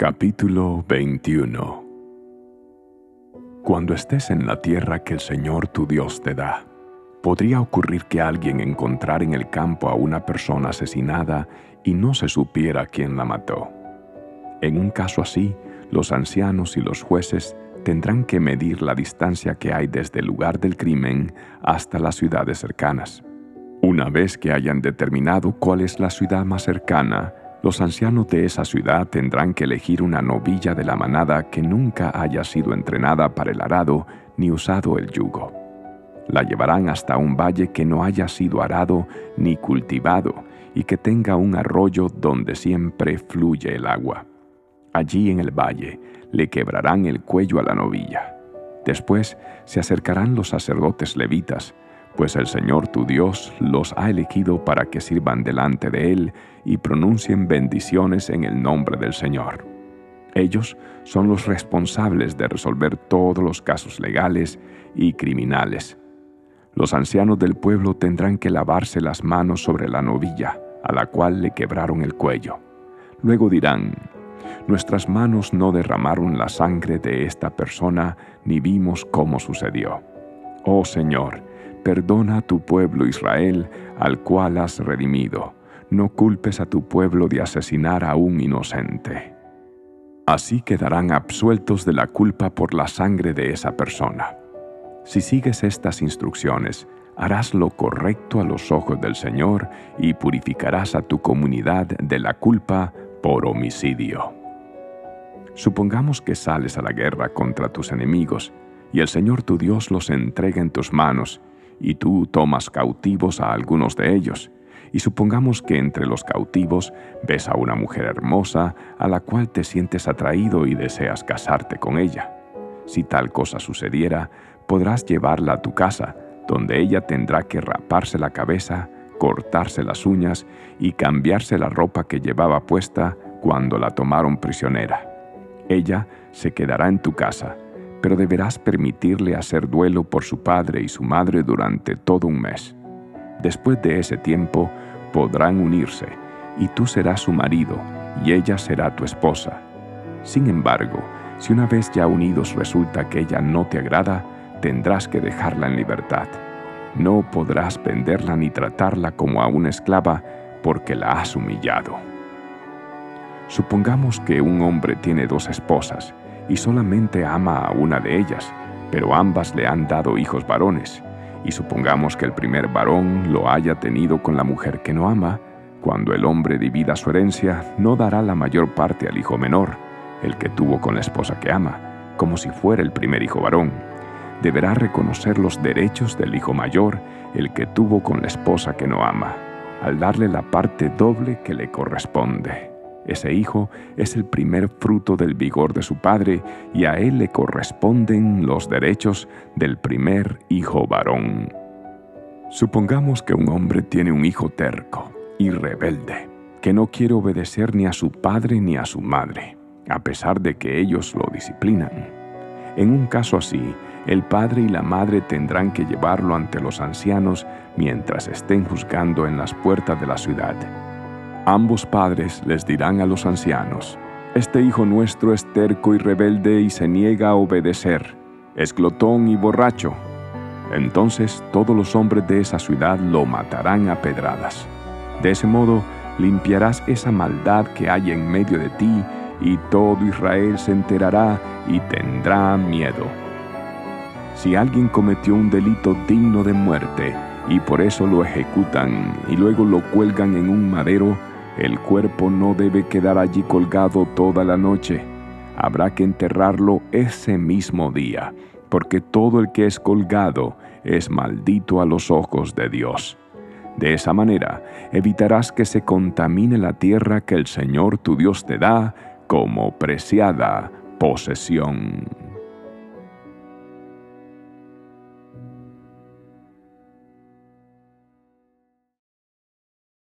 Capítulo 21 Cuando estés en la tierra que el Señor tu Dios te da, podría ocurrir que alguien encontrara en el campo a una persona asesinada y no se supiera quién la mató. En un caso así, los ancianos y los jueces tendrán que medir la distancia que hay desde el lugar del crimen hasta las ciudades cercanas. Una vez que hayan determinado cuál es la ciudad más cercana, los ancianos de esa ciudad tendrán que elegir una novilla de la manada que nunca haya sido entrenada para el arado ni usado el yugo. La llevarán hasta un valle que no haya sido arado ni cultivado y que tenga un arroyo donde siempre fluye el agua. Allí en el valle le quebrarán el cuello a la novilla. Después se acercarán los sacerdotes levitas, pues el Señor tu Dios los ha elegido para que sirvan delante de Él y pronuncien bendiciones en el nombre del Señor. Ellos son los responsables de resolver todos los casos legales y criminales. Los ancianos del pueblo tendrán que lavarse las manos sobre la novilla, a la cual le quebraron el cuello. Luego dirán, Nuestras manos no derramaron la sangre de esta persona, ni vimos cómo sucedió. Oh Señor, perdona a tu pueblo Israel, al cual has redimido no culpes a tu pueblo de asesinar a un inocente. Así quedarán absueltos de la culpa por la sangre de esa persona. Si sigues estas instrucciones, harás lo correcto a los ojos del Señor y purificarás a tu comunidad de la culpa por homicidio. Supongamos que sales a la guerra contra tus enemigos y el Señor tu Dios los entrega en tus manos y tú tomas cautivos a algunos de ellos y supongamos que entre los cautivos ves a una mujer hermosa a la cual te sientes atraído y deseas casarte con ella. Si tal cosa sucediera, podrás llevarla a tu casa, donde ella tendrá que raparse la cabeza, cortarse las uñas y cambiarse la ropa que llevaba puesta cuando la tomaron prisionera. Ella se quedará en tu casa, pero deberás permitirle hacer duelo por su padre y su madre durante todo un mes. Después de ese tiempo podrán unirse, y tú serás su marido, y ella será tu esposa. Sin embargo, si una vez ya unidos resulta que ella no te agrada, tendrás que dejarla en libertad. No podrás venderla ni tratarla como a una esclava porque la has humillado. Supongamos que un hombre tiene dos esposas y solamente ama a una de ellas, pero ambas le han dado hijos varones y supongamos que el primer varón lo haya tenido con la mujer que no ama, cuando el hombre divida su herencia, no dará la mayor parte al hijo menor, el que tuvo con la esposa que ama, como si fuera el primer hijo varón. Deberá reconocer los derechos del hijo mayor, el que tuvo con la esposa que no ama, al darle la parte doble que le corresponde. Ese hijo es el primer fruto del vigor de su padre y a él le corresponden los derechos del primer hijo varón. Supongamos que un hombre tiene un hijo terco y rebelde, que no quiere obedecer ni a su padre ni a su madre, a pesar de que ellos lo disciplinan. En un caso así, el padre y la madre tendrán que llevarlo ante los ancianos mientras estén juzgando en las puertas de la ciudad Ambos padres les dirán a los ancianos, Este hijo nuestro es terco y rebelde y se niega a obedecer, es glotón y borracho. Entonces todos los hombres de esa ciudad lo matarán a pedradas. De ese modo limpiarás esa maldad que hay en medio de ti, y todo Israel se enterará y tendrá miedo. Si alguien cometió un delito digno de muerte, y por eso lo ejecutan y luego lo cuelgan en un madero, el cuerpo no debe quedar allí colgado toda la noche. Habrá que enterrarlo ese mismo día, porque todo el que es colgado es maldito a los ojos de Dios. De esa manera evitarás que se contamine la tierra que el Señor tu Dios te da como preciada posesión.